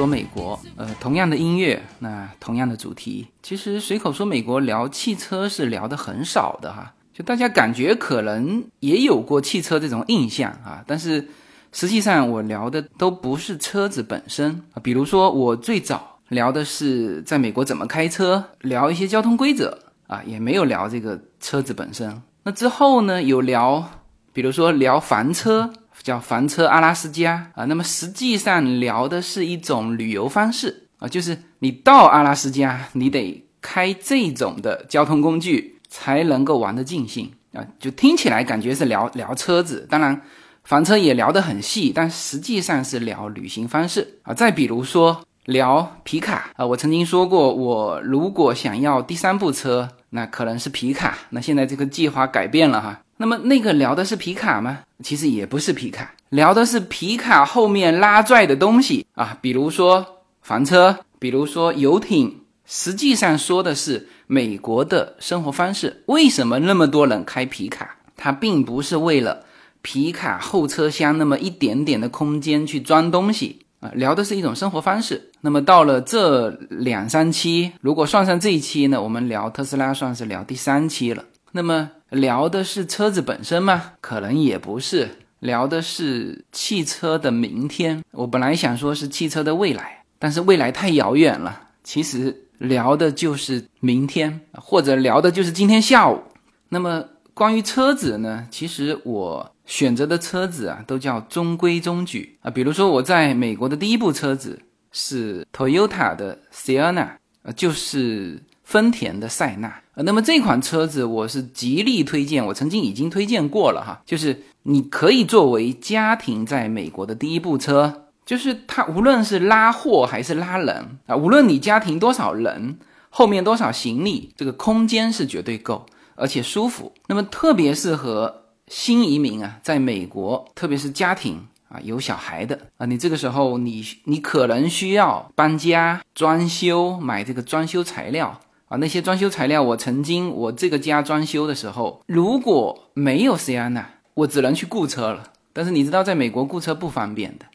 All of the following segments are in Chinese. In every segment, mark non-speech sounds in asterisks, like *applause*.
说美国，呃，同样的音乐，那同样的主题，其实随口说美国聊汽车是聊的很少的哈，就大家感觉可能也有过汽车这种印象啊，但是实际上我聊的都不是车子本身啊，比如说我最早聊的是在美国怎么开车，聊一些交通规则啊，也没有聊这个车子本身。那之后呢，有聊，比如说聊房车。叫房车阿拉斯加。啊，那么实际上聊的是一种旅游方式。啊，就是你到阿拉斯加，你得开这种的交通工具才能够玩得尽兴。啊，就听起来感觉是聊聊车子，当然房车也聊得很细，但实际上是聊旅行方式。啊。再比如说聊皮卡。啊，我曾经说过，我如果想要第三部车，那可能是皮卡，那现在这个计划改变了哈。那么那个聊的是皮卡吗？其实也不是皮卡，聊的是皮卡后面拉拽的东西啊，比如说房车，比如说游艇。实际上说的是美国的生活方式。为什么那么多人开皮卡？它并不是为了皮卡后车厢那么一点点的空间去装东西啊，聊的是一种生活方式。那么到了这两三期，如果算上这一期呢，我们聊特斯拉算是聊第三期了。那么。聊的是车子本身吗？可能也不是，聊的是汽车的明天。我本来想说是汽车的未来，但是未来太遥远了。其实聊的就是明天，或者聊的就是今天下午。那么关于车子呢？其实我选择的车子啊，都叫中规中矩啊。比如说我在美国的第一部车子是 Toyota 的 Sienna，呃，就是。丰田的塞纳，那么这款车子我是极力推荐，我曾经已经推荐过了哈，就是你可以作为家庭在美国的第一部车，就是它无论是拉货还是拉人啊，无论你家庭多少人，后面多少行李，这个空间是绝对够，而且舒服，那么特别适合新移民啊，在美国，特别是家庭。啊，有小孩的啊，你这个时候你你可能需要搬家、装修，买这个装修材料。啊，那些装修材料，我曾经我这个家装修的时候，如果没有 Sienna，我只能去雇车了。但是你知道，在美国雇车不方便的，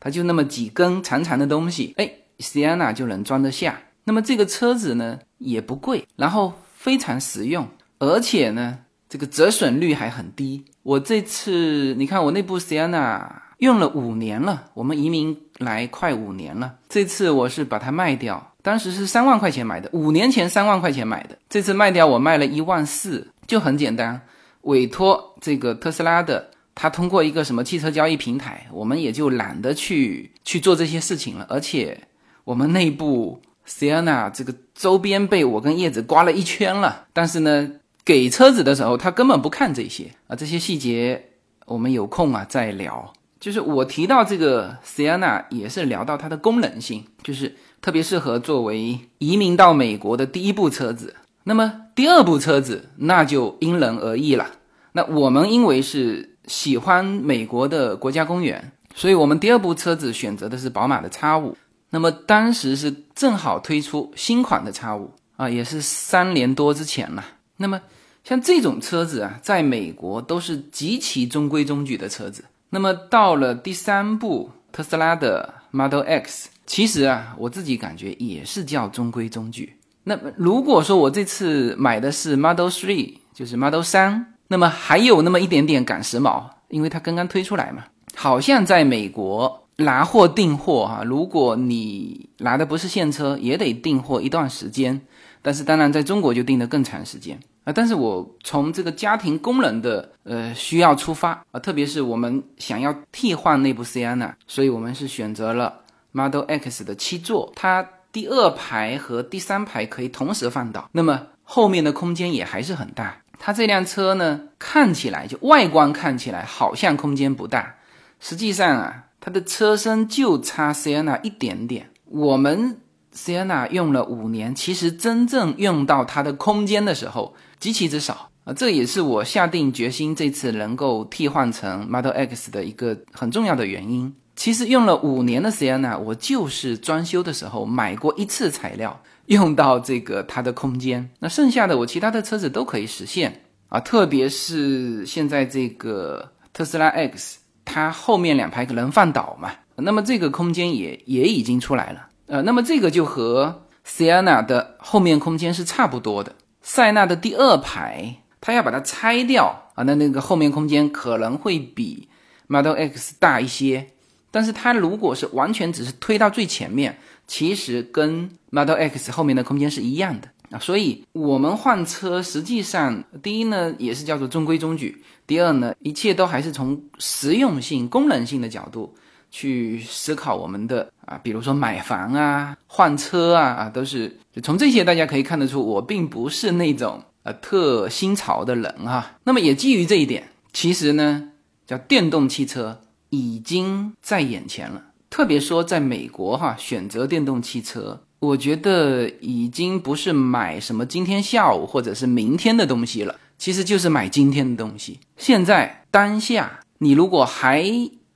它就那么几根长长的东西，哎，Sienna 就能装得下。那么这个车子呢也不贵，然后非常实用，而且呢这个折损率还很低。我这次你看我那部 Sienna 用了五年了，我们移民来快五年了，这次我是把它卖掉。当时是三万块钱买的，五年前三万块钱买的，这次卖掉我卖了一万四，就很简单，委托这个特斯拉的，他通过一个什么汽车交易平台，我们也就懒得去去做这些事情了。而且我们内部 Sienna 这个周边被我跟叶子刮了一圈了，但是呢，给车子的时候他根本不看这些啊，这些细节我们有空啊再聊。就是我提到这个 Sienna 也是聊到它的功能性，就是。特别适合作为移民到美国的第一部车子，那么第二部车子那就因人而异了。那我们因为是喜欢美国的国家公园，所以我们第二部车子选择的是宝马的 X 五。那么当时是正好推出新款的 X 五啊，也是三年多之前了。那么像这种车子啊，在美国都是极其中规中矩的车子。那么到了第三部特斯拉的 Model X。其实啊，我自己感觉也是叫中规中矩。那么如果说我这次买的是 Model Three，就是 Model 三，那么还有那么一点点赶时髦，因为它刚刚推出来嘛。好像在美国拿货订货哈，如果你拿的不是现车，也得订货一段时间。但是当然在中国就订的更长时间啊。但是我从这个家庭功能的呃需要出发啊，特别是我们想要替换那部 CNA 所以我们是选择了。Model X 的七座，它第二排和第三排可以同时放倒，那么后面的空间也还是很大。它这辆车呢，看起来就外观看起来好像空间不大，实际上啊，它的车身就差 Sienna 一点点。我们 Sienna 用了五年，其实真正用到它的空间的时候极其之少啊，这也是我下定决心这次能够替换成 Model X 的一个很重要的原因。其实用了五年的时间呢，我就是装修的时候买过一次材料，用到这个它的空间。那剩下的我其他的车子都可以实现啊，特别是现在这个特斯拉 X，它后面两排可能放倒嘛，那么这个空间也也已经出来了。呃，那么这个就和 Sienna 的后面空间是差不多的。塞纳的第二排，它要把它拆掉啊，那那个后面空间可能会比 Model X 大一些。但是它如果是完全只是推到最前面，其实跟 Model X 后面的空间是一样的啊。所以我们换车，实际上第一呢也是叫做中规中矩，第二呢一切都还是从实用性、功能性的角度去思考我们的啊，比如说买房啊、换车啊啊，都是就从这些大家可以看得出，我并不是那种呃特新潮的人啊。那么也基于这一点，其实呢叫电动汽车。已经在眼前了，特别说在美国哈，选择电动汽车，我觉得已经不是买什么今天下午或者是明天的东西了，其实就是买今天的东西。现在当下，你如果还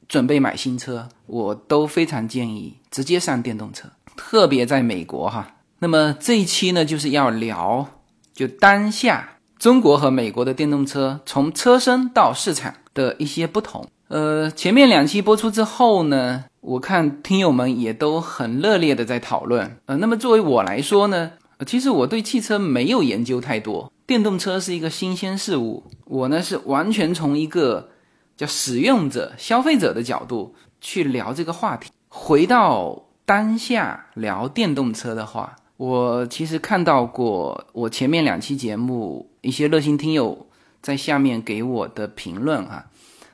准备买新车，我都非常建议直接上电动车，特别在美国哈。那么这一期呢，就是要聊就当下中国和美国的电动车从车身到市场的一些不同。呃，前面两期播出之后呢，我看听友们也都很热烈的在讨论。呃，那么作为我来说呢，其实我对汽车没有研究太多，电动车是一个新鲜事物，我呢是完全从一个叫使用者、消费者的角度去聊这个话题。回到当下聊电动车的话，我其实看到过我前面两期节目一些热心听友在下面给我的评论啊。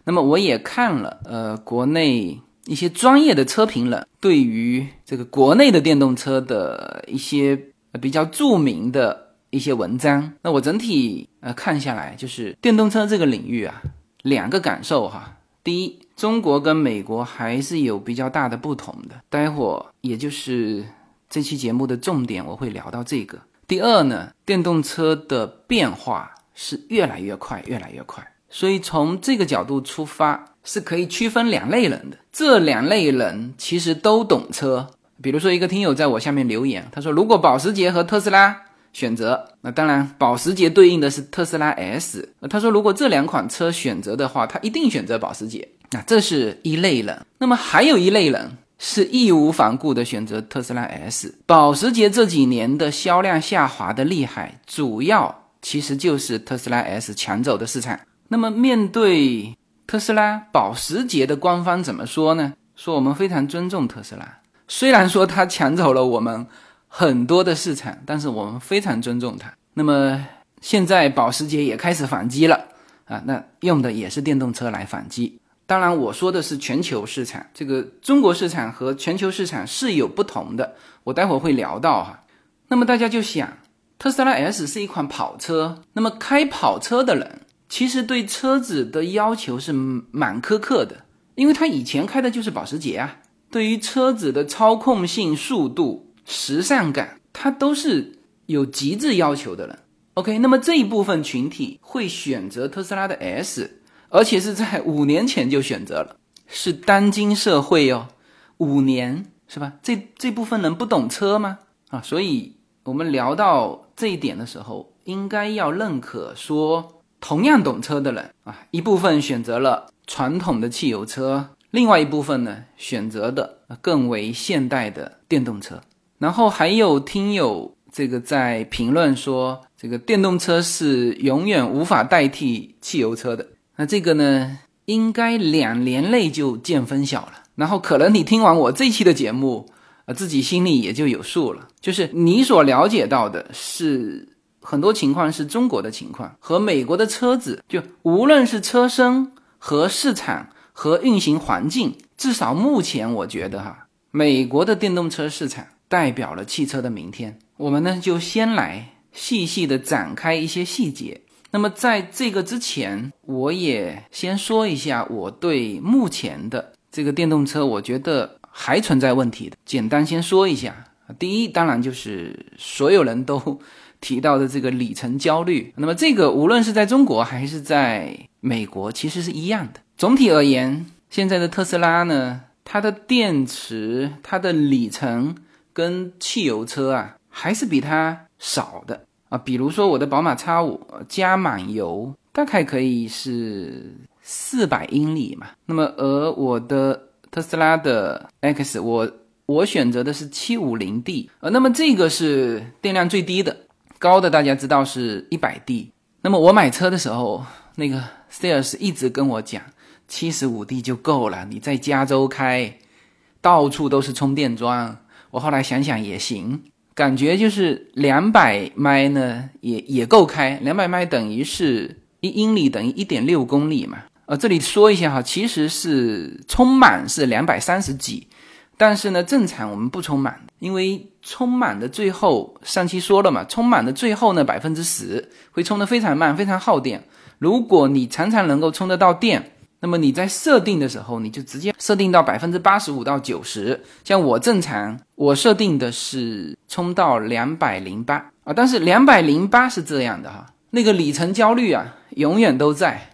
那么我也看了，呃，国内一些专业的车评人对于这个国内的电动车的一些比较著名的一些文章。那我整体呃看下来，就是电动车这个领域啊，两个感受哈。第一，中国跟美国还是有比较大的不同的。待会儿也就是这期节目的重点，我会聊到这个。第二呢，电动车的变化是越来越快，越来越快。所以从这个角度出发，是可以区分两类人的。这两类人其实都懂车。比如说，一个听友在我下面留言，他说：“如果保时捷和特斯拉选择，那当然保时捷对应的是特斯拉 S。他说，如果这两款车选择的话，他一定选择保时捷。那这是一类人。那么还有一类人是义无反顾的选择特斯拉 S。保时捷这几年的销量下滑的厉害，主要其实就是特斯拉 S 抢走的市场。”那么，面对特斯拉、保时捷的官方怎么说呢？说我们非常尊重特斯拉，虽然说它抢走了我们很多的市场，但是我们非常尊重它。那么现在保时捷也开始反击了啊，那用的也是电动车来反击。当然，我说的是全球市场，这个中国市场和全球市场是有不同的，我待会儿会聊到哈。那么大家就想，特斯拉 S 是一款跑车，那么开跑车的人。其实对车子的要求是蛮苛刻的，因为他以前开的就是保时捷啊。对于车子的操控性、速度、时尚感，他都是有极致要求的人。OK，那么这一部分群体会选择特斯拉的 S，而且是在五年前就选择了，是当今社会哦，五年是吧？这这部分人不懂车吗？啊，所以我们聊到这一点的时候，应该要认可说。同样懂车的人啊，一部分选择了传统的汽油车，另外一部分呢选择的更为现代的电动车。然后还有听友这个在评论说，这个电动车是永远无法代替汽油车的。那这个呢，应该两年内就见分晓了。然后可能你听完我这期的节目，呃，自己心里也就有数了。就是你所了解到的是。很多情况是中国的情况和美国的车子，就无论是车身和市场和运行环境，至少目前我觉得哈，美国的电动车市场代表了汽车的明天。我们呢就先来细细的展开一些细节。那么在这个之前，我也先说一下我对目前的这个电动车，我觉得还存在问题的。简单先说一下，第一，当然就是所有人都。提到的这个里程焦虑，那么这个无论是在中国还是在美国，其实是一样的。总体而言，现在的特斯拉呢，它的电池、它的里程跟汽油车啊，还是比它少的啊。比如说我的宝马 X5 加满油大概可以是四百英里嘛，那么而我的特斯拉的 X，我我选择的是七五零 D，呃，那么这个是电量最低的，高的大家知道是一百 D。那么我买车的时候，那个 sales 一直跟我讲，七十五 D 就够了，你在加州开，到处都是充电桩。我后来想想也行，感觉就是两百迈呢，也也够开，两百迈等于是一英里等于一点六公里嘛。呃，这里说一下哈，其实是充满是两百三十几，但是呢，正常我们不充满，因为充满的最后上期说了嘛，充满的最后呢百分之十会充得非常慢，非常耗电。如果你常常能够充得到电，那么你在设定的时候，你就直接设定到百分之八十五到九十。像我正常，我设定的是充到两百零八啊，但是两百零八是这样的哈，那个里程焦虑啊，永远都在。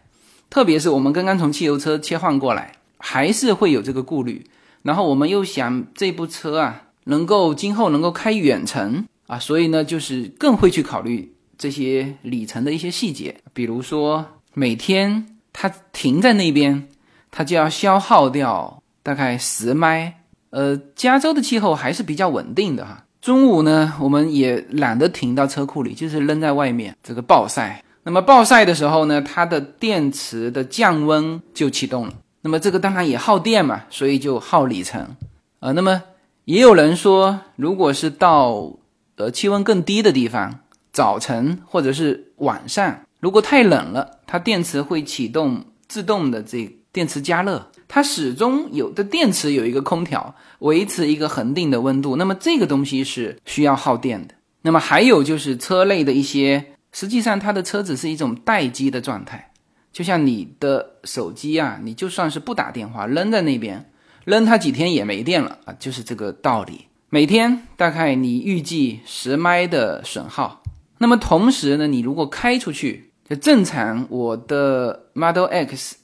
特别是我们刚刚从汽油车切换过来，还是会有这个顾虑。然后我们又想这部车啊，能够今后能够开远程啊，所以呢，就是更会去考虑这些里程的一些细节。比如说每天它停在那边，它就要消耗掉大概十迈。呃，加州的气候还是比较稳定的哈。中午呢，我们也懒得停到车库里，就是扔在外面这个暴晒。那么暴晒的时候呢，它的电池的降温就启动了。那么这个当然也耗电嘛，所以就耗里程。呃，那么也有人说，如果是到呃气温更低的地方，早晨或者是晚上，如果太冷了，它电池会启动自动的这电池加热。它始终有的电池有一个空调，维持一个恒定的温度。那么这个东西是需要耗电的。那么还有就是车内的一些。实际上，它的车子是一种待机的状态，就像你的手机啊，你就算是不打电话，扔在那边，扔它几天也没电了啊，就是这个道理。每天大概你预计十迈的损耗，那么同时呢，你如果开出去，就正常我的 Model X，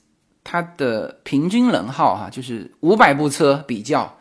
它的平均能耗哈，就是五百部车比较，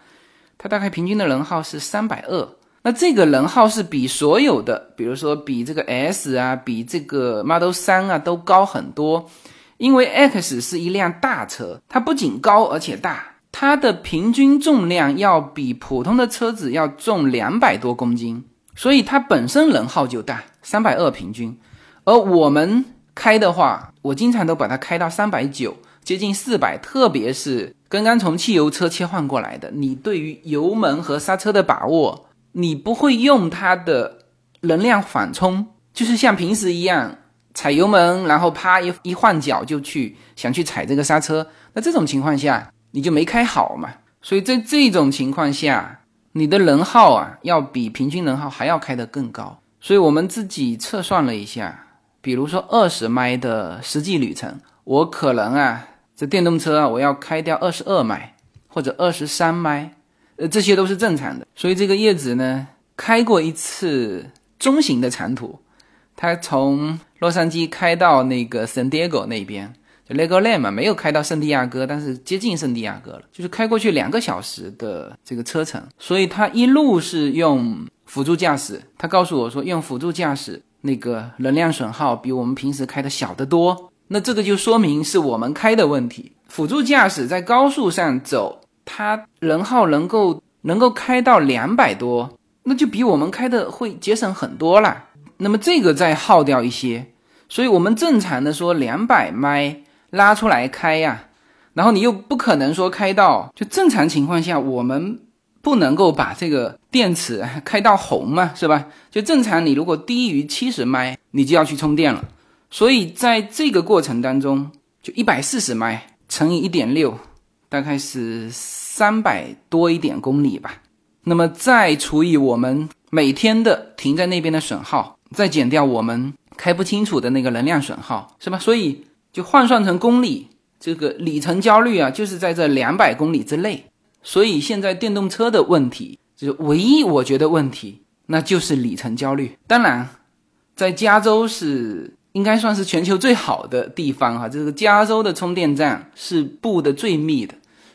它大概平均的能耗是三百二。那这个能耗是比所有的，比如说比这个 S 啊，比这个 Model 三啊都高很多，因为 X 是一辆大车，它不仅高而且大，它的平均重量要比普通的车子要重两百多公斤，所以它本身能耗就大，三百二平均。而我们开的话，我经常都把它开到三百九，接近四百，特别是刚刚从汽油车切换过来的，你对于油门和刹车的把握。你不会用它的能量缓冲，就是像平时一样踩油门，然后啪一一换脚就去想去踩这个刹车。那这种情况下你就没开好嘛。所以在这种情况下，你的能耗啊要比平均能耗还要开得更高。所以我们自己测算了一下，比如说二十迈的实际旅程，我可能啊这电动车啊我要开掉二十二迈或者二十三迈。呃，这些都是正常的，所以这个叶子呢，开过一次中型的长途，他从洛杉矶开到那个圣地亚哥那边，就 Legoland 嘛，没有开到圣地亚哥，但是接近圣地亚哥了，就是开过去两个小时的这个车程，所以他一路是用辅助驾驶，他告诉我说用辅助驾驶那个能量损耗比我们平时开的小得多，那这个就说明是我们开的问题，辅助驾驶在高速上走。它能耗能够能够开到两百多，那就比我们开的会节省很多了。那么这个再耗掉一些，所以我们正常的说两百迈拉出来开呀，然后你又不可能说开到就正常情况下，我们不能够把这个电池开到红嘛，是吧？就正常你如果低于七十迈，你就要去充电了。所以在这个过程当中，就一百四十迈乘以一点六。大概是三百多一点公里吧，那么再除以我们每天的停在那边的损耗，再减掉我们开不清楚的那个能量损耗，是吧？所以就换算成公里，这个里程焦虑啊，就是在这两百公里之内。所以现在电动车的问题，就是唯一我觉得问题，那就是里程焦虑。当然，在加州是。应该算是全球最好的地方哈，这个加州的充电站是布的最密的，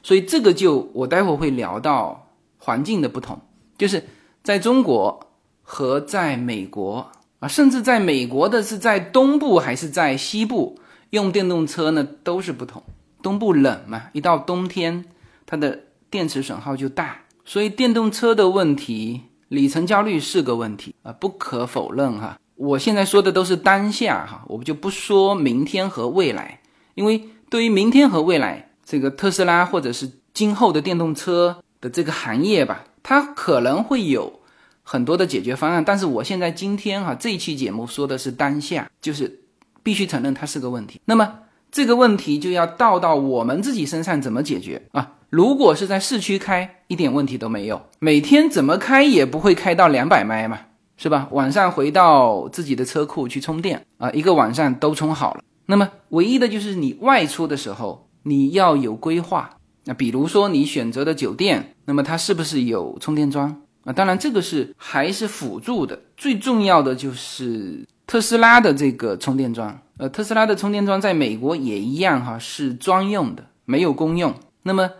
所以这个就我待会会聊到环境的不同，就是在中国和在美国啊，甚至在美国的是在东部还是在西部用电动车呢，都是不同。东部冷嘛，一到冬天，它的电池损耗就大。所以电动车的问题，里程焦虑是个问题啊，不可否认哈。我现在说的都是当下哈，我们就不说明天和未来，因为对于明天和未来，这个特斯拉或者是今后的电动车的这个行业吧，它可能会有很多的解决方案。但是我现在今天哈这一期节目说的是当下，就是必须承认它是个问题。那么这个问题就要倒到我们自己身上怎么解决啊？如果是在市区开，一点问题都没有，每天怎么开也不会开到两百迈嘛，是吧？晚上回到自己的车库去充电啊，一个晚上都充好了。那么唯一的就是你外出的时候，你要有规划。那比如说你选择的酒店，那么它是不是有充电桩啊？当然这个是还是辅助的，最重要的就是特斯拉的这个充电桩。呃，特斯拉的充电桩在美国也一样哈，是专用的，没有公用。那么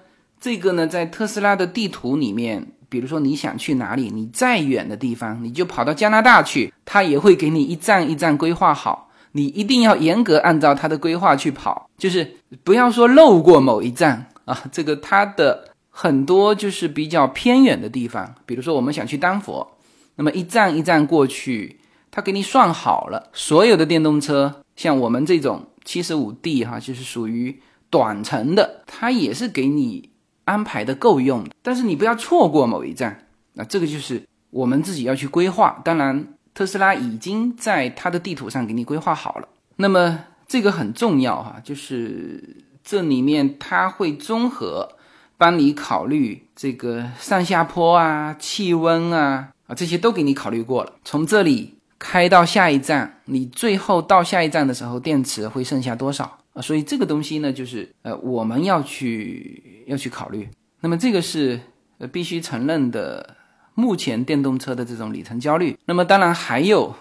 这个呢，在特斯拉的地图里面，比如说你想去哪里，你再远的地方，你就跑到加拿大去，它也会给你一站一站规划好，你一定要严格按照它的规划去跑，就是不要说漏过某一站啊。这个它的很多就是比较偏远的地方，比如说我们想去丹佛，那么一站一站过去，它给你算好了，所有的电动车。像我们这种七十五 D 哈，就是属于短程的，它也是给你安排的够用的。但是你不要错过某一站，那这个就是我们自己要去规划。当然，特斯拉已经在它的地图上给你规划好了。那么这个很重要哈，就是这里面它会综合帮你考虑这个上下坡啊、气温啊啊这些都给你考虑过了。从这里。开到下一站，你最后到下一站的时候，电池会剩下多少啊？所以这个东西呢，就是呃，我们要去要去考虑。那么这个是呃必须承认的，目前电动车的这种里程焦虑。那么当然还有，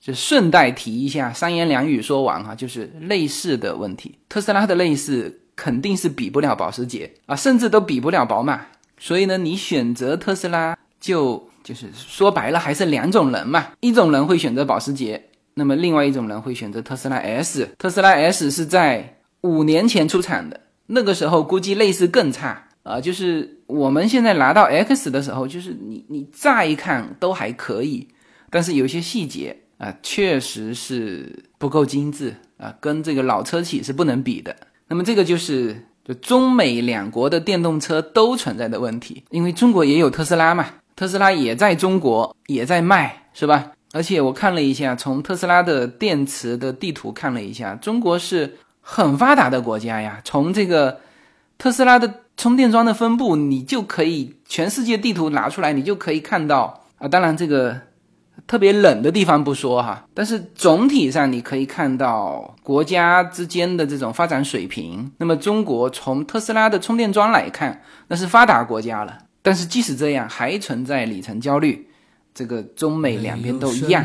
就顺带提一下，三言两语说完哈，就是内饰的问题。特斯拉的内饰肯定是比不了保时捷啊，甚至都比不了宝马。所以呢，你选择特斯拉就。就是说白了，还是两种人嘛。一种人会选择保时捷，那么另外一种人会选择特斯拉 S。特斯拉 S 是在五年前出产的，那个时候估计类似更差啊。就是我们现在拿到 X 的时候，就是你你乍一看都还可以，但是有些细节啊，确实是不够精致啊，跟这个老车企是不能比的。那么这个就是就中美两国的电动车都存在的问题，因为中国也有特斯拉嘛。特斯拉也在中国也在卖，是吧？而且我看了一下，从特斯拉的电池的地图看了一下，中国是很发达的国家呀。从这个特斯拉的充电桩的分布，你就可以全世界地图拿出来，你就可以看到啊。当然，这个特别冷的地方不说哈，但是总体上你可以看到国家之间的这种发展水平。那么，中国从特斯拉的充电桩来看，那是发达国家了。但是即使这样，还存在里程焦虑，这个中美两边都一样。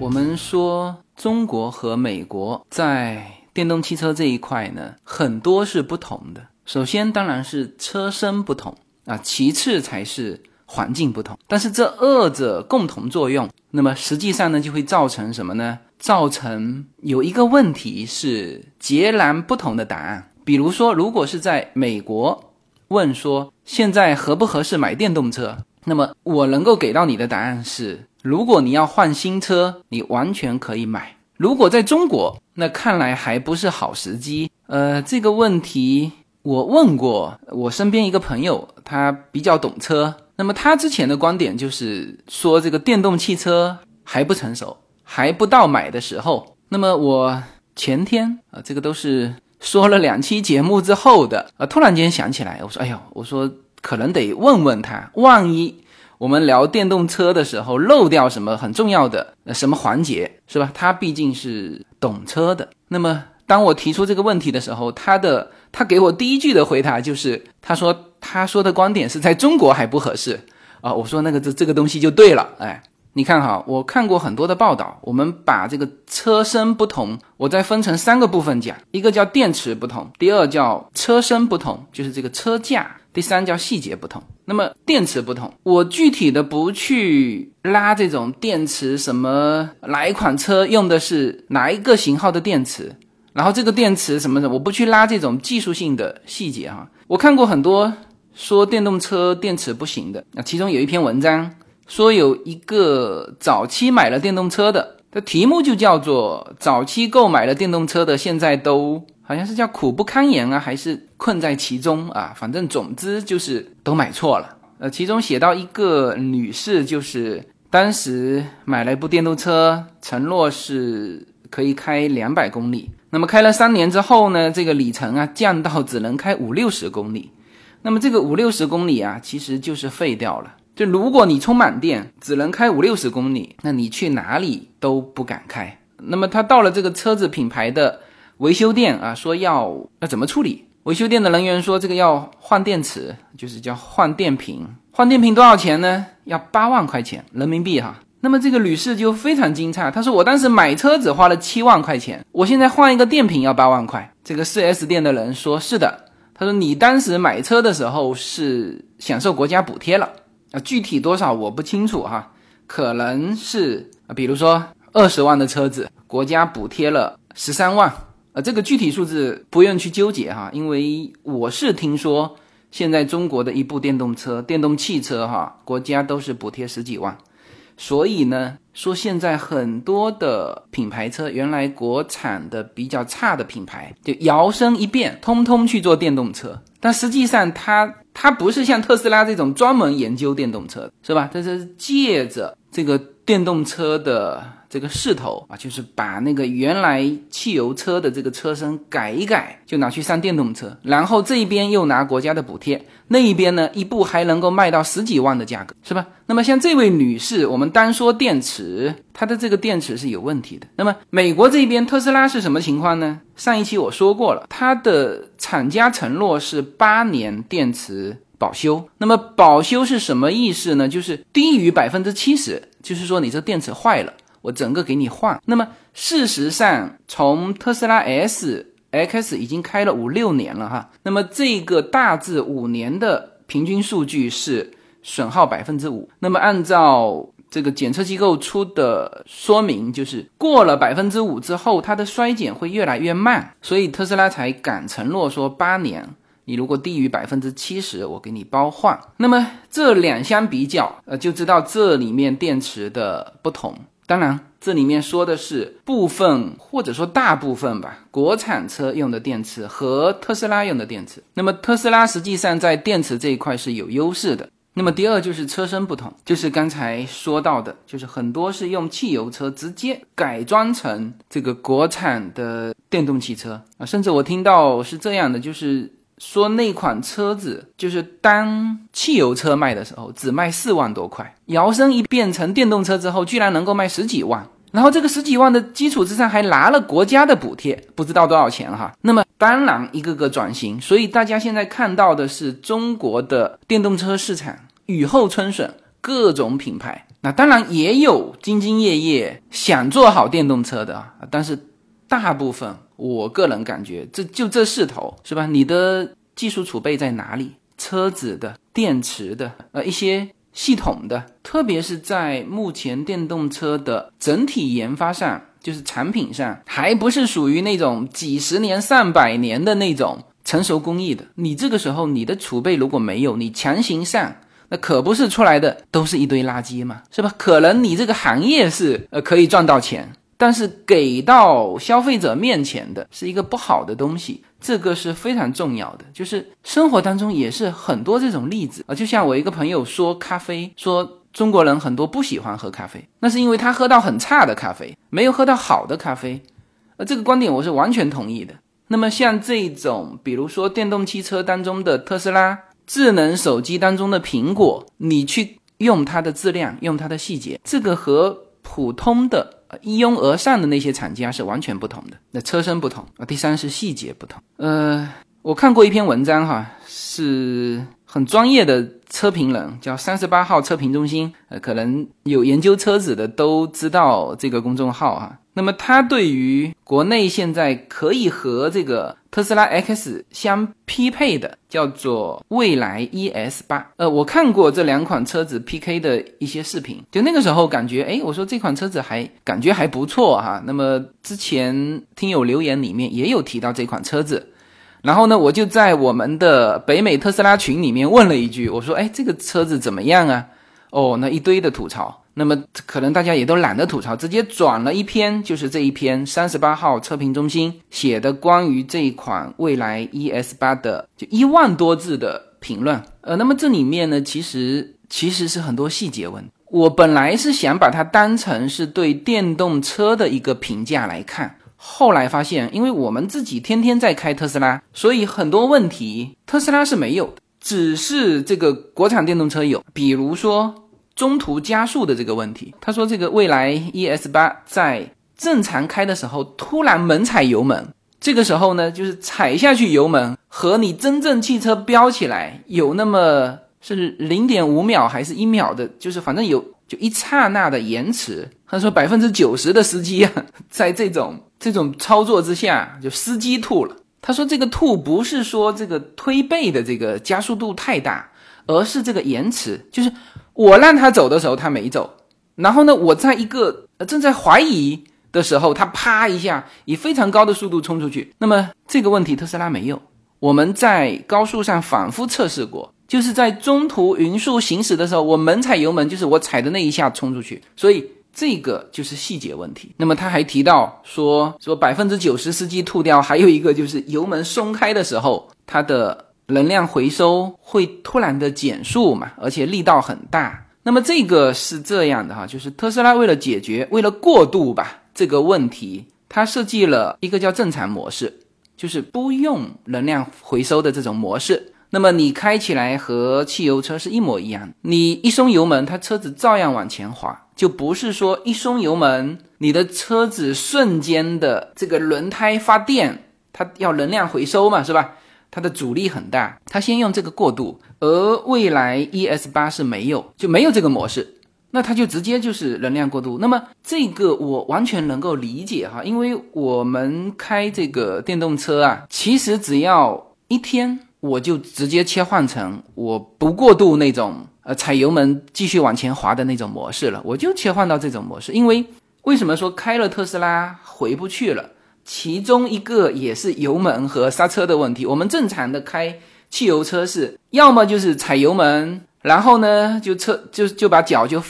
我们说中国和美国在电动汽车这一块呢，很多是不同的。首先当然是车身不同啊，其次才是环境不同。但是这二者共同作用，那么实际上呢，就会造成什么呢？造成有一个问题是截然不同的答案。比如说，如果是在美国问说现在合不合适买电动车，那么我能够给到你的答案是：如果你要换新车，你完全可以买；如果在中国，那看来还不是好时机。呃，这个问题我问过我身边一个朋友，他比较懂车。那么他之前的观点就是说，这个电动汽车还不成熟，还不到买的时候。那么我前天啊，这个都是说了两期节目之后的啊，突然间想起来，我说：“哎呦，我说可能得问问他，万一我们聊电动车的时候漏掉什么很重要的什么环节，是吧？他毕竟是懂车的。那么当我提出这个问题的时候，他的他给我第一句的回答就是，他说他说的观点是在中国还不合适啊。我说那个这这个东西就对了，哎。”你看哈，我看过很多的报道，我们把这个车身不同，我再分成三个部分讲，一个叫电池不同，第二叫车身不同，就是这个车架，第三叫细节不同。那么电池不同，我具体的不去拉这种电池，什么哪一款车用的是哪一个型号的电池，然后这个电池什么的，我不去拉这种技术性的细节哈。我看过很多说电动车电池不行的，那其中有一篇文章。说有一个早期买了电动车的，它题目就叫做“早期购买了电动车的，现在都好像是叫苦不堪言啊，还是困在其中啊？反正总之就是都买错了。呃，其中写到一个女士，就是当时买了一部电动车，承诺是可以开两百公里，那么开了三年之后呢，这个里程啊降到只能开五六十公里，那么这个五六十公里啊，其实就是废掉了。就如果你充满电只能开五六十公里，那你去哪里都不敢开。那么他到了这个车子品牌的维修店啊，说要要怎么处理？维修店的人员说这个要换电池，就是叫换电瓶。换电瓶多少钱呢？要八万块钱人民币哈。那么这个女士就非常惊诧，她说我当时买车只花了七万块钱，我现在换一个电瓶要八万块。这个 4S 店的人说是的，他说你当时买车的时候是享受国家补贴了。啊，具体多少我不清楚哈，可能是啊，比如说二十万的车子，国家补贴了十三万，这个具体数字不用去纠结哈，因为我是听说现在中国的一部电动车、电动汽车哈，国家都是补贴十几万，所以呢，说现在很多的品牌车，原来国产的比较差的品牌，就摇身一变，通通去做电动车，但实际上它。它不是像特斯拉这种专门研究电动车，是吧？这是借着这个电动车的。这个势头啊，就是把那个原来汽油车的这个车身改一改，就拿去上电动车，然后这一边又拿国家的补贴，那一边呢，一部还能够卖到十几万的价格，是吧？那么像这位女士，我们单说电池，它的这个电池是有问题的。那么美国这边特斯拉是什么情况呢？上一期我说过了，它的厂家承诺是八年电池保修。那么保修是什么意思呢？就是低于百分之七十，就是说你这电池坏了。我整个给你换。那么事实上，从特斯拉 S X 已经开了五六年了哈。那么这个大致五年的平均数据是损耗百分之五。那么按照这个检测机构出的说明，就是过了百分之五之后，它的衰减会越来越慢。所以特斯拉才敢承诺说八年，你如果低于百分之七十，我给你包换。那么这两相比较，呃，就知道这里面电池的不同。当然，这里面说的是部分或者说大部分吧，国产车用的电池和特斯拉用的电池。那么特斯拉实际上在电池这一块是有优势的。那么第二就是车身不同，就是刚才说到的，就是很多是用汽油车直接改装成这个国产的电动汽车啊，甚至我听到是这样的，就是。说那款车子就是当汽油车卖的时候只卖四万多块，摇身一变成电动车之后，居然能够卖十几万。然后这个十几万的基础之上还拿了国家的补贴，不知道多少钱哈。那么当然一个个转型，所以大家现在看到的是中国的电动车市场雨后春笋，各种品牌。那当然也有兢兢业业想做好电动车的，但是大部分。我个人感觉，这就这势头是吧？你的技术储备在哪里？车子的电池的，呃，一些系统的，特别是在目前电动车的整体研发上，就是产品上，还不是属于那种几十年、上百年的那种成熟工艺的。你这个时候，你的储备如果没有，你强行上，那可不是出来的都是一堆垃圾嘛，是吧？可能你这个行业是呃可以赚到钱，但是给到消费者面前的是一个不好的东西，这个是非常重要的。就是生活当中也是很多这种例子啊，就像我一个朋友说咖啡，说中国人很多不喜欢喝咖啡，那是因为他喝到很差的咖啡，没有喝到好的咖啡。呃，这个观点我是完全同意的。那么像这种，比如说电动汽车当中的特斯拉，智能手机当中的苹果，你去用它的质量，用它的细节，这个和普通的一拥而上的那些厂家是完全不同的。那车身不同啊，第三是细节不同。呃，我看过一篇文章哈，是很专业的车评人，叫三十八号车评中心，呃，可能有研究车子的都知道这个公众号啊。那么，它对于国内现在可以和这个特斯拉 X 相匹配的，叫做蔚来 ES 八。呃，我看过这两款车子 PK 的一些视频，就那个时候感觉，哎，我说这款车子还感觉还不错哈。那么之前听友留言里面也有提到这款车子，然后呢，我就在我们的北美特斯拉群里面问了一句，我说，哎，这个车子怎么样啊？哦，那一堆的吐槽。那么可能大家也都懒得吐槽，直接转了一篇，就是这一篇三十八号测评中心写的关于这一款蔚来 ES 八的，就一万多字的评论。呃，那么这里面呢，其实其实是很多细节问。我本来是想把它当成是对电动车的一个评价来看，后来发现，因为我们自己天天在开特斯拉，所以很多问题特斯拉是没有的，只是这个国产电动车有，比如说。中途加速的这个问题，他说这个蔚来 ES 八在正常开的时候突然猛踩油门，这个时候呢，就是踩下去油门和你真正汽车飙起来有那么是零点五秒还是一秒的，就是反正有就一刹那的延迟。他说百分之九十的司机啊，在这种 *laughs* 这种操作之下，就司机吐了。他说这个吐不是说这个推背的这个加速度太大，而是这个延迟，就是。我让他走的时候，他没走。然后呢，我在一个正在怀疑的时候，他啪一下以非常高的速度冲出去。那么这个问题特斯拉没有。我们在高速上反复测试过，就是在中途匀速行驶的时候，我猛踩油门，就是我踩的那一下冲出去。所以这个就是细节问题。那么他还提到说，说百分之九十司机吐掉，还有一个就是油门松开的时候，它的。能量回收会突然的减速嘛，而且力道很大。那么这个是这样的哈，就是特斯拉为了解决、为了过渡吧这个问题，它设计了一个叫正常模式，就是不用能量回收的这种模式。那么你开起来和汽油车是一模一样，你一松油门，它车子照样往前滑，就不是说一松油门，你的车子瞬间的这个轮胎发电，它要能量回收嘛，是吧？它的阻力很大，它先用这个过渡，而蔚来 ES 八是没有，就没有这个模式，那它就直接就是能量过渡。那么这个我完全能够理解哈，因为我们开这个电动车啊，其实只要一天，我就直接切换成我不过度那种呃踩油门继续往前滑的那种模式了，我就切换到这种模式。因为为什么说开了特斯拉回不去了？其中一个也是油门和刹车的问题。我们正常的开汽油车是，要么就是踩油门，然后呢就车就就把脚就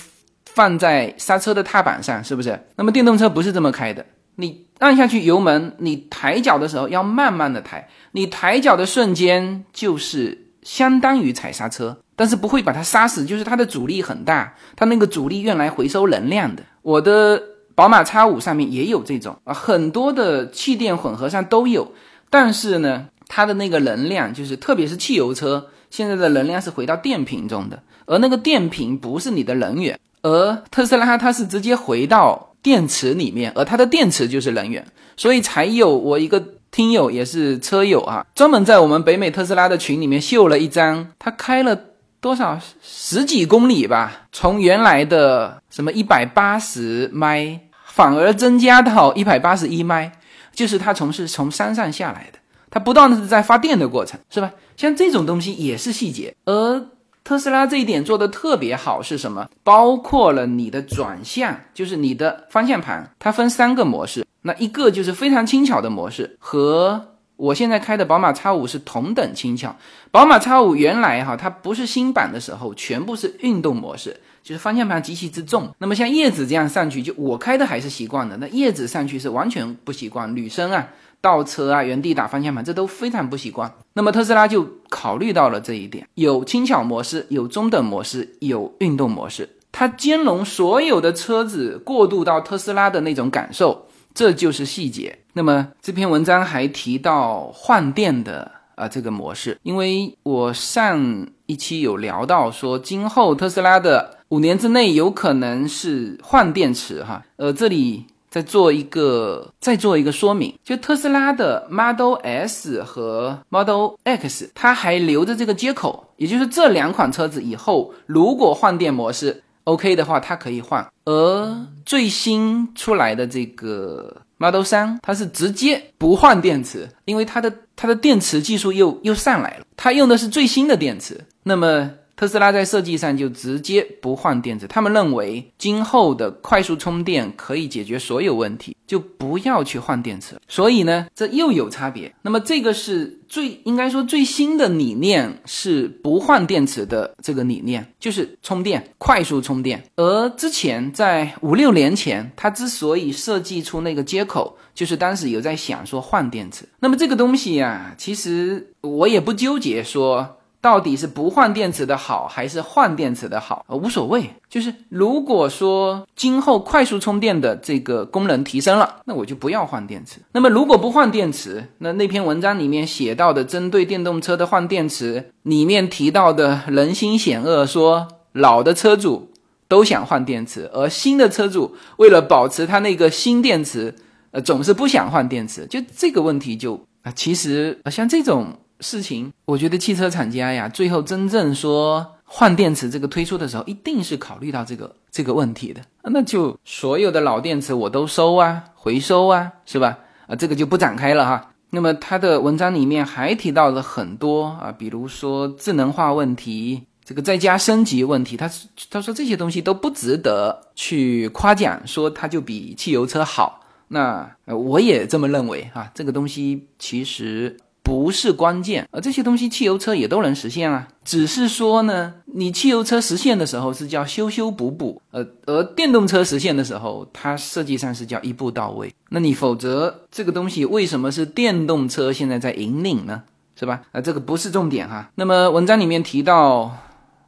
放在刹车的踏板上，是不是？那么电动车不是这么开的，你按下去油门，你抬脚的时候要慢慢的抬，你抬脚的瞬间就是相当于踩刹车，但是不会把它刹死，就是它的阻力很大，它那个阻力用来回收能量的。我的。宝马 X 五上面也有这种啊，很多的气电混合上都有，但是呢，它的那个能量就是，特别是汽油车，现在的能量是回到电瓶中的，而那个电瓶不是你的能源，而特斯拉它是直接回到电池里面，而它的电池就是能源，所以才有我一个听友也是车友啊，专门在我们北美特斯拉的群里面秀了一张，他开了。多少十几公里吧，从原来的什么一百八十迈，反而增加到一百八十一迈，就是他从是从山上下来的，他不断的是在发电的过程，是吧？像这种东西也是细节，而特斯拉这一点做的特别好是什么？包括了你的转向，就是你的方向盘，它分三个模式，那一个就是非常轻巧的模式和。我现在开的宝马 X5 是同等轻巧。宝马 X5 原来哈，它不是新版的时候，全部是运动模式，就是方向盘极其之重。那么像叶子这样上去，就我开的还是习惯的，那叶子上去是完全不习惯。女生啊，倒车啊，原地打方向盘，这都非常不习惯。那么特斯拉就考虑到了这一点，有轻巧模式，有中等模式，有运动模式，它兼容所有的车子过渡到特斯拉的那种感受。这就是细节。那么这篇文章还提到换电的啊这个模式，因为我上一期有聊到说，今后特斯拉的五年之内有可能是换电池哈。呃，这里再做一个再做一个说明，就特斯拉的 Model S 和 Model X，它还留着这个接口，也就是这两款车子以后如果换电模式。OK 的话，它可以换。而最新出来的这个 Model 三，它是直接不换电池，因为它的它的电池技术又又上来了，它用的是最新的电池。那么。特斯拉在设计上就直接不换电池，他们认为今后的快速充电可以解决所有问题，就不要去换电池。所以呢，这又有差别。那么这个是最应该说最新的理念是不换电池的这个理念，就是充电快速充电。而之前在五六年前，它之所以设计出那个接口，就是当时有在想说换电池。那么这个东西呀，其实我也不纠结说。到底是不换电池的好，还是换电池的好？呃，无所谓。就是如果说今后快速充电的这个功能提升了，那我就不要换电池。那么如果不换电池，那那篇文章里面写到的针对电动车的换电池里面提到的人心险恶，说老的车主都想换电池，而新的车主为了保持他那个新电池，呃，总是不想换电池。就这个问题就啊，其实啊，像这种。事情，我觉得汽车厂家呀，最后真正说换电池这个推出的时候，一定是考虑到这个这个问题的。那就所有的老电池我都收啊，回收啊，是吧？啊，这个就不展开了哈。那么他的文章里面还提到了很多啊，比如说智能化问题，这个在家升级问题，他他说这些东西都不值得去夸奖，说它就比汽油车好。那我也这么认为啊，这个东西其实。不是关键，而这些东西汽油车也都能实现啊，只是说呢，你汽油车实现的时候是叫修修补补，呃，而电动车实现的时候，它设计上是叫一步到位。那你否则这个东西为什么是电动车现在在引领呢？是吧？啊，这个不是重点哈。那么文章里面提到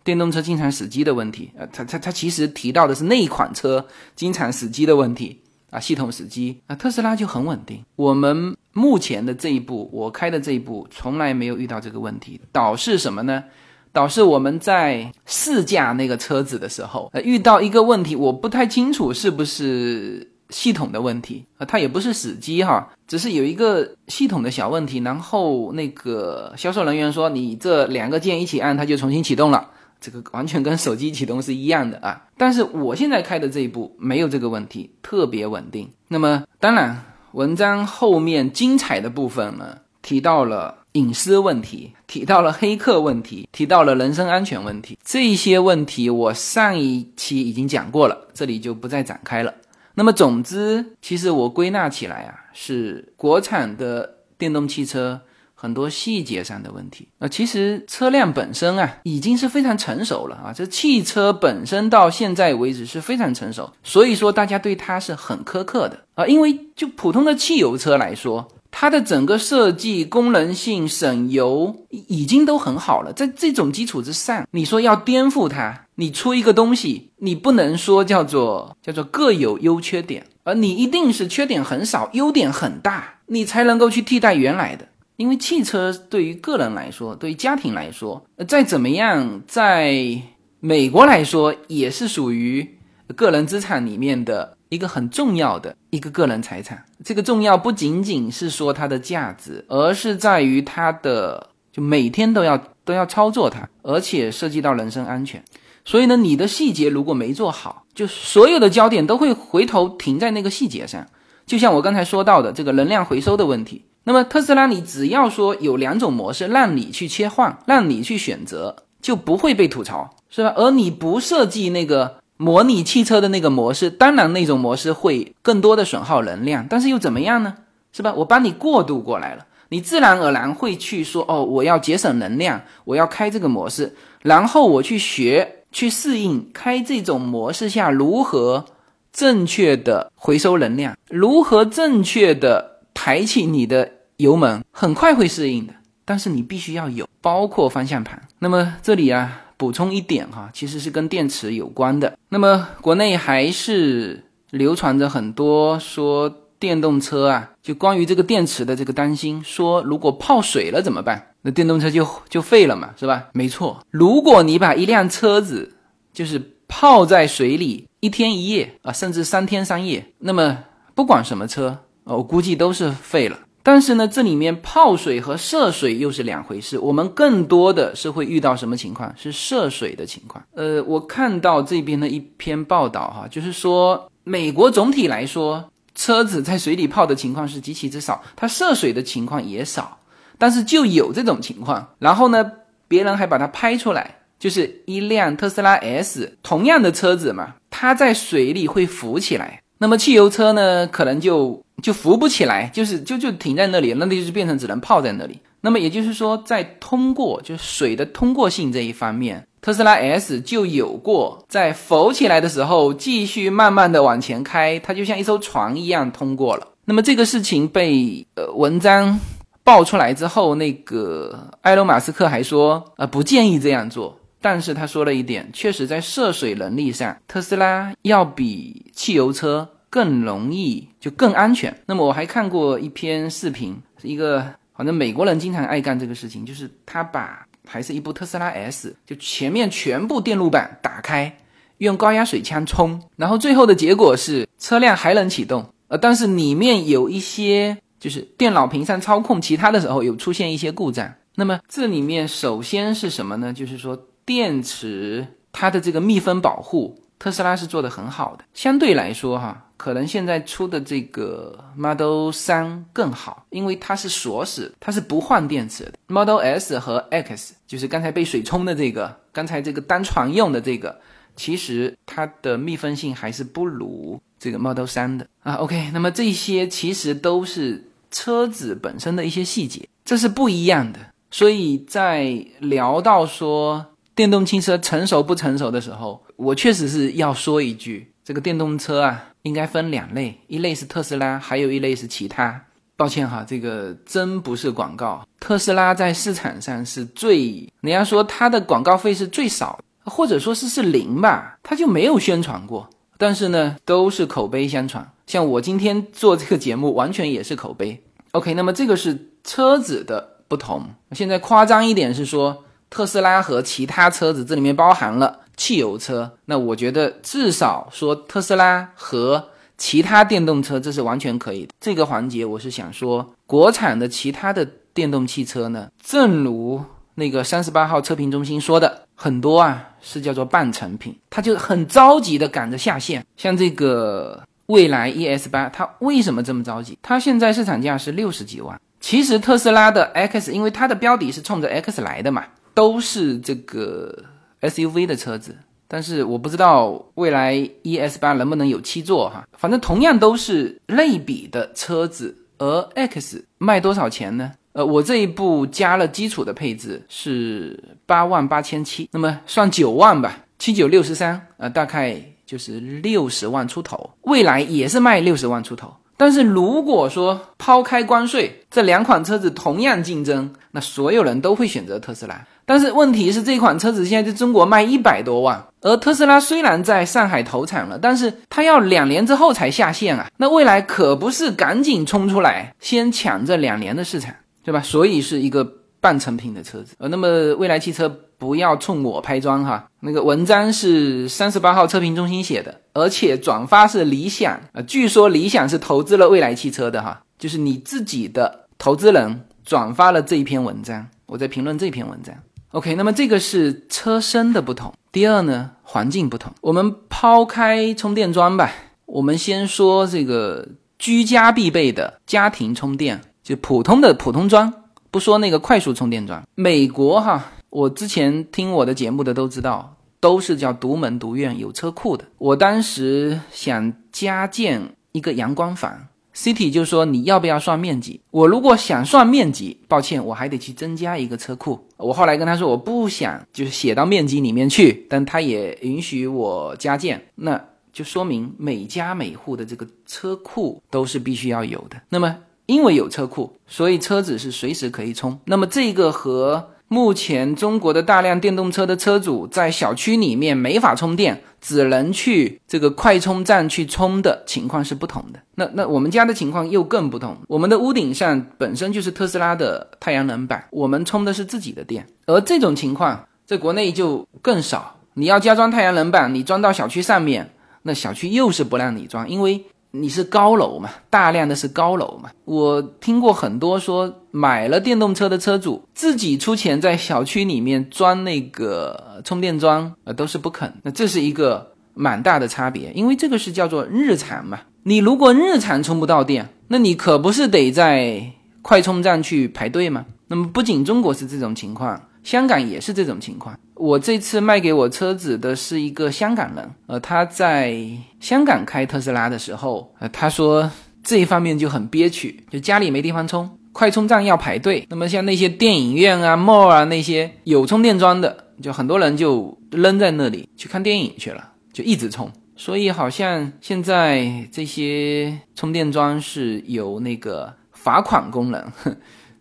电动车经常死机的问题，呃，它它它其实提到的是那一款车经常死机的问题。啊，系统死机啊，特斯拉就很稳定。我们目前的这一步，我开的这一步，从来没有遇到这个问题。导致什么呢？导致我们在试驾那个车子的时候，呃，遇到一个问题，我不太清楚是不是系统的问题啊，它也不是死机哈，只是有一个系统的小问题。然后那个销售人员说，你这两个键一起按，它就重新启动了。这个完全跟手机启动是一样的啊，但是我现在开的这一部没有这个问题，特别稳定。那么当然，文章后面精彩的部分呢，提到了隐私问题，提到了黑客问题，提到了人身安全问题。这些问题我上一期已经讲过了，这里就不再展开了。那么总之，其实我归纳起来啊，是国产的电动汽车。很多细节上的问题，那其实车辆本身啊，已经是非常成熟了啊。这汽车本身到现在为止是非常成熟，所以说大家对它是很苛刻的啊。因为就普通的汽油车来说，它的整个设计、功能性、省油已经都很好了。在这种基础之上，你说要颠覆它，你出一个东西，你不能说叫做叫做各有优缺点，而你一定是缺点很少，优点很大，你才能够去替代原来的。因为汽车对于个人来说，对于家庭来说，再怎么样，在美国来说也是属于个人资产里面的一个很重要的一个个人财产。这个重要不仅仅是说它的价值，而是在于它的就每天都要都要操作它，而且涉及到人身安全。所以呢，你的细节如果没做好，就所有的焦点都会回头停在那个细节上。就像我刚才说到的这个能量回收的问题。那么特斯拉，你只要说有两种模式让你去切换，让你去选择，就不会被吐槽，是吧？而你不设计那个模拟汽车的那个模式，当然那种模式会更多的损耗能量，但是又怎么样呢？是吧？我帮你过渡过来了，你自然而然会去说哦，我要节省能量，我要开这个模式，然后我去学去适应开这种模式下如何正确的回收能量，如何正确的抬起你的油门，很快会适应的。但是你必须要有，包括方向盘。那么这里啊，补充一点哈，其实是跟电池有关的。那么国内还是流传着很多说电动车啊，就关于这个电池的这个担心，说如果泡水了怎么办？那电动车就就废了嘛，是吧？没错，如果你把一辆车子就是泡在水里一天一夜啊，甚至三天三夜，那么不管什么车，我估计都是废了。但是呢，这里面泡水和涉水又是两回事。我们更多的是会遇到什么情况？是涉水的情况。呃，我看到这边的一篇报道哈，就是说美国总体来说，车子在水里泡的情况是极其之少，它涉水的情况也少。但是就有这种情况，然后呢，别人还把它拍出来，就是一辆特斯拉 S 同样的车子嘛，它在水里会浮起来。那么汽油车呢，可能就就浮不起来，就是就就停在那里，那就是变成只能泡在那里。那么也就是说，在通过就水的通过性这一方面，特斯拉 S 就有过在浮起来的时候继续慢慢的往前开，它就像一艘船一样通过了。那么这个事情被呃文章爆出来之后，那个埃隆马斯克还说呃不建议这样做。但是他说了一点，确实在涉水能力上，特斯拉要比汽油车更容易，就更安全。那么我还看过一篇视频，一个反正美国人经常爱干这个事情，就是他把还是一部特斯拉 S，就前面全部电路板打开，用高压水枪冲，然后最后的结果是车辆还能启动，呃，但是里面有一些就是电脑屏上操控其他的时候有出现一些故障。那么这里面首先是什么呢？就是说。电池它的这个密封保护，特斯拉是做的很好的。相对来说，哈，可能现在出的这个 Model 三更好，因为它是锁死，它是不换电池的。Model S 和 X 就是刚才被水冲的这个，刚才这个单床用的这个，其实它的密封性还是不如这个 Model 三的啊。OK，那么这些其实都是车子本身的一些细节，这是不一样的。所以在聊到说。电动汽车成熟不成熟的时候，我确实是要说一句：这个电动车啊，应该分两类，一类是特斯拉，还有一类是其他。抱歉哈，这个真不是广告。特斯拉在市场上是最，人家说它的广告费是最少，或者说是是零吧，它就没有宣传过。但是呢，都是口碑相传。像我今天做这个节目，完全也是口碑。OK，那么这个是车子的不同。现在夸张一点是说。特斯拉和其他车子，这里面包含了汽油车。那我觉得至少说特斯拉和其他电动车，这是完全可以的。这个环节我是想说，国产的其他的电动汽车呢，正如那个三十八号测评中心说的，很多啊是叫做半成品，它就很着急的赶着下线。像这个蔚来 ES 八，它为什么这么着急？它现在市场价是六十几万。其实特斯拉的 X，因为它的标底是冲着 X 来的嘛。都是这个 SUV 的车子，但是我不知道未来 ES 八能不能有七座哈。反正同样都是类比的车子，而 X 卖多少钱呢？呃，我这一部加了基础的配置是八万八千七，那么算九万吧，七九六十三，呃，大概就是六十万出头。未来也是卖六十万出头。但是如果说抛开关税，这两款车子同样竞争，那所有人都会选择特斯拉。但是问题是，这款车子现在在中国卖一百多万，而特斯拉虽然在上海投产了，但是它要两年之后才下线啊。那未来可不是赶紧冲出来，先抢这两年的市场，对吧？所以是一个半成品的车子。呃，那么未来汽车不要冲我拍砖哈，那个文章是三十八号测评中心写的。而且转发是理想呃，据说理想是投资了未来汽车的哈，就是你自己的投资人转发了这一篇文章，我在评论这篇文章。OK，那么这个是车身的不同。第二呢，环境不同。我们抛开充电桩吧，我们先说这个居家必备的家庭充电，就普通的普通桩，不说那个快速充电桩。美国哈，我之前听我的节目的都知道。都是叫独门独院有车库的。我当时想加建一个阳光房，City 就说你要不要算面积？我如果想算面积，抱歉，我还得去增加一个车库。我后来跟他说我不想就是写到面积里面去，但他也允许我加建，那就说明每家每户的这个车库都是必须要有的。那么因为有车库，所以车子是随时可以充。那么这个和目前中国的大量电动车的车主在小区里面没法充电，只能去这个快充站去充的情况是不同的。那那我们家的情况又更不同，我们的屋顶上本身就是特斯拉的太阳能板，我们充的是自己的电，而这种情况在国内就更少。你要加装太阳能板，你装到小区上面，那小区又是不让你装，因为。你是高楼嘛？大量的是高楼嘛？我听过很多说买了电动车的车主自己出钱在小区里面装那个充电桩，呃，都是不肯。那这是一个蛮大的差别，因为这个是叫做日常嘛。你如果日常充不到电，那你可不是得在快充站去排队吗？那么不仅中国是这种情况。香港也是这种情况。我这次卖给我车子的是一个香港人，呃，他在香港开特斯拉的时候，呃，他说这一方面就很憋屈，就家里没地方充，快充站要排队。那么像那些电影院啊、mall 啊那些有充电桩的，就很多人就扔在那里去看电影去了，就一直充。所以好像现在这些充电桩是有那个罚款功能。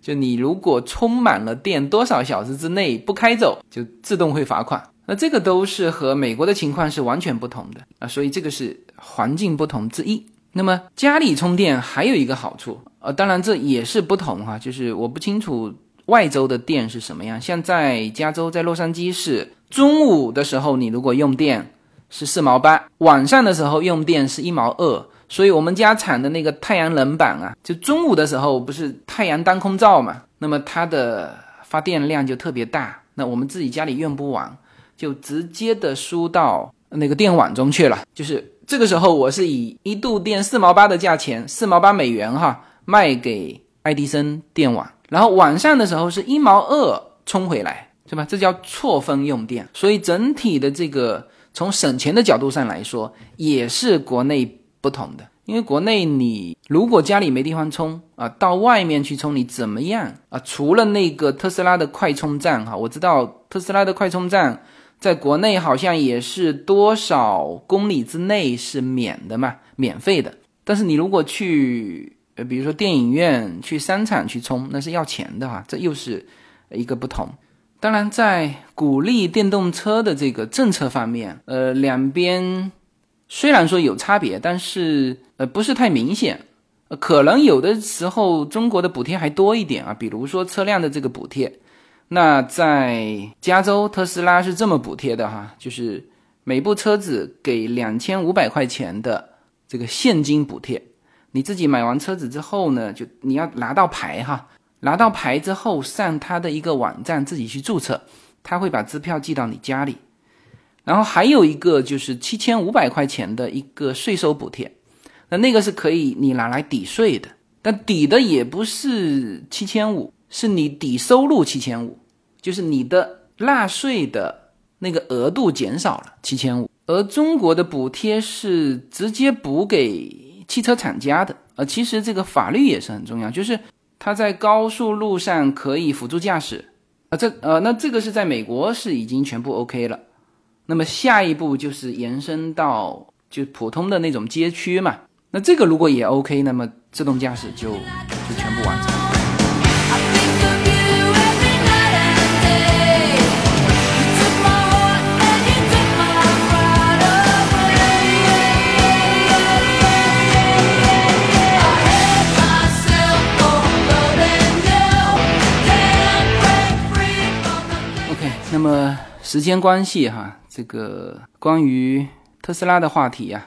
就你如果充满了电多少小时之内不开走，就自动会罚款。那这个都是和美国的情况是完全不同的啊，所以这个是环境不同之一。那么家里充电还有一个好处，呃，当然这也是不同哈，就是我不清楚外州的电是什么样。像在加州，在洛杉矶是中午的时候你如果用电是四毛八，晚上的时候用电是一毛二。所以我们家产的那个太阳能板啊，就中午的时候不是太阳当空照嘛，那么它的发电量就特别大，那我们自己家里用不完，就直接的输到那个电网中去了。就是这个时候，我是以一度电四毛八的价钱，四毛八美元哈，卖给爱迪生电网，然后晚上的时候是一毛二充回来，是吧？这叫错峰用电。所以整体的这个从省钱的角度上来说，也是国内。不同的，因为国内你如果家里没地方充啊，到外面去充，你怎么样啊？除了那个特斯拉的快充站哈，我知道特斯拉的快充站在国内好像也是多少公里之内是免的嘛，免费的。但是你如果去呃，比如说电影院、去商场去充，那是要钱的哈，这又是一个不同。当然，在鼓励电动车的这个政策方面，呃，两边。虽然说有差别，但是呃不是太明显，可能有的时候中国的补贴还多一点啊，比如说车辆的这个补贴，那在加州特斯拉是这么补贴的哈，就是每部车子给两千五百块钱的这个现金补贴，你自己买完车子之后呢，就你要拿到牌哈，拿到牌之后上他的一个网站自己去注册，他会把支票寄到你家里。然后还有一个就是七千五百块钱的一个税收补贴，那那个是可以你拿来抵税的，但抵的也不是七千五，是你抵收入七千五，就是你的纳税的那个额度减少了七千五。而中国的补贴是直接补给汽车厂家的，呃，其实这个法律也是很重要，就是它在高速路上可以辅助驾驶，啊，这呃，那这个是在美国是已经全部 OK 了。那么下一步就是延伸到就普通的那种街区嘛，那这个如果也 OK，那么自动驾驶就就全部完成。OK，那么时间关系哈。这个关于特斯拉的话题呀，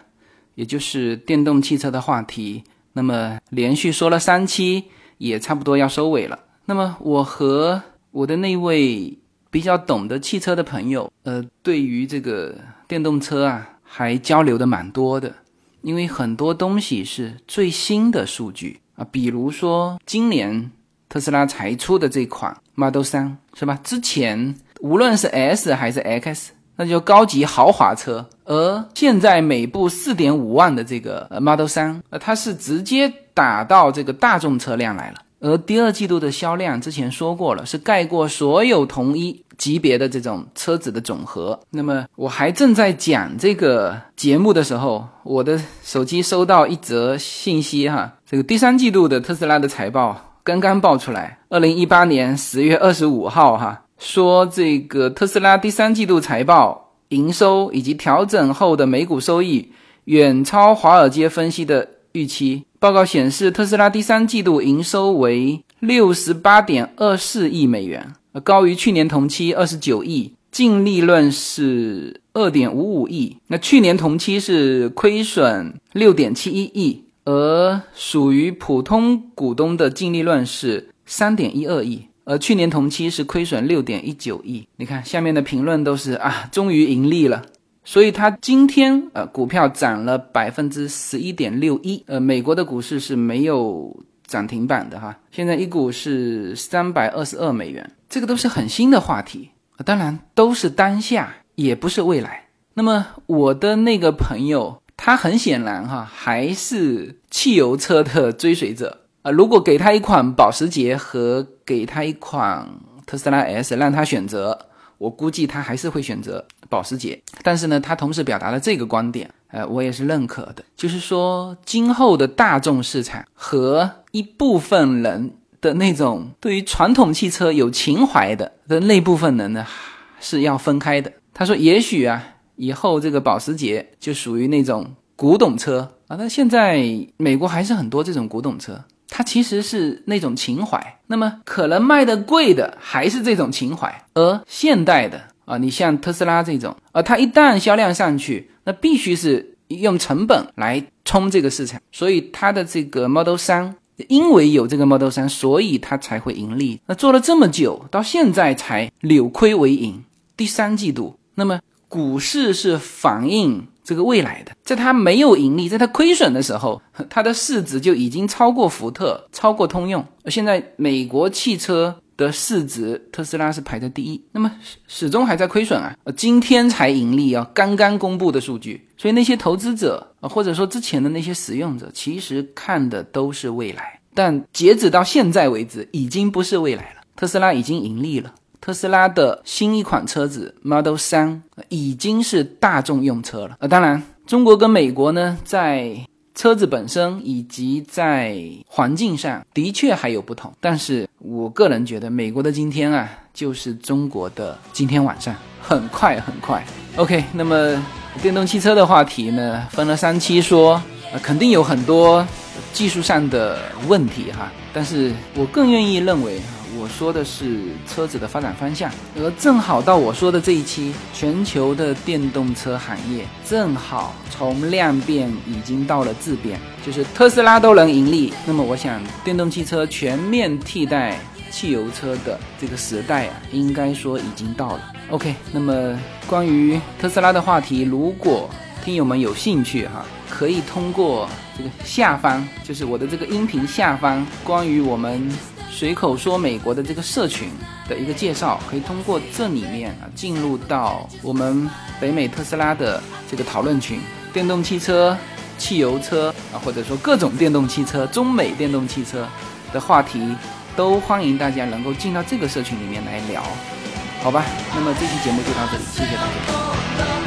也就是电动汽车的话题，那么连续说了三期，也差不多要收尾了。那么我和我的那位比较懂得汽车的朋友，呃，对于这个电动车啊，还交流的蛮多的，因为很多东西是最新的数据啊，比如说今年特斯拉才出的这款 Model 三，是吧？之前无论是 S 还是 X。那就高级豪华车，而现在每部四点五万的这个 Model 三，呃，它是直接打到这个大众车辆来了。而第二季度的销量之前说过了，是盖过所有同一级别的这种车子的总和。那么我还正在讲这个节目的时候，我的手机收到一则信息哈，这个第三季度的特斯拉的财报刚刚报出来，二零一八年十月二十五号哈，说这个特斯拉第三季度财报营收以及调整后的每股收益远超华尔街分析的预期。报告显示，特斯拉第三季度营收为六十八点二四亿美元，高于去年同期二十九亿，净利润是二点五五亿。那去年同期是亏损六点七一亿，而属于普通股东的净利润是三点一二亿，而去年同期是亏损六点一九亿。你看下面的评论都是啊，终于盈利了。所以它今天呃股票涨了百分之十一点六一，呃美国的股市是没有涨停板的哈，现在一股是三百二十二美元，这个都是很新的话题，当然都是当下，也不是未来。那么我的那个朋友，他很显然哈还是汽油车的追随者啊，如果给他一款保时捷和给他一款特斯拉 S，让他选择。我估计他还是会选择保时捷，但是呢，他同时表达了这个观点，呃，我也是认可的，就是说，今后的大众市场和一部分人的那种对于传统汽车有情怀的的那部分人呢，是要分开的。他说，也许啊，以后这个保时捷就属于那种古董车啊，那现在美国还是很多这种古董车。它其实是那种情怀，那么可能卖的贵的还是这种情怀，而现代的啊，你像特斯拉这种，啊，它一旦销量上去，那必须是用成本来冲这个市场，所以它的这个 Model 三，因为有这个 Model 三，所以它才会盈利。那做了这么久，到现在才扭亏为盈，第三季度，那么股市是反映。这个未来的，在它没有盈利，在它亏损的时候，*laughs* 它的市值就已经超过福特，超过通用。现在美国汽车的市值，特斯拉是排在第一，那么始终还在亏损啊，今天才盈利啊，刚刚公布的数据。所以那些投资者啊，或者说之前的那些使用者，其实看的都是未来，但截止到现在为止，已经不是未来了。特斯拉已经盈利了。特斯拉的新一款车子 Model 三已经是大众用车了。呃，当然，中国跟美国呢，在车子本身以及在环境上的确还有不同。但是我个人觉得，美国的今天啊，就是中国的今天晚上，很快很快。OK，那么电动汽车的话题呢，分了三期说，呃，肯定有很多技术上的问题哈。但是我更愿意认为。我说的是车子的发展方向，而正好到我说的这一期，全球的电动车行业正好从量变已经到了质变，就是特斯拉都能盈利，那么我想电动汽车全面替代汽油车的这个时代啊，应该说已经到了。OK，那么关于特斯拉的话题，如果听友们有兴趣哈，可以通过这个下方，就是我的这个音频下方，关于我们。随口说美国的这个社群的一个介绍，可以通过这里面啊进入到我们北美特斯拉的这个讨论群，电动汽车、汽油车啊，或者说各种电动汽车、中美电动汽车的话题，都欢迎大家能够进到这个社群里面来聊，好吧？那么这期节目就到这里，谢谢大家。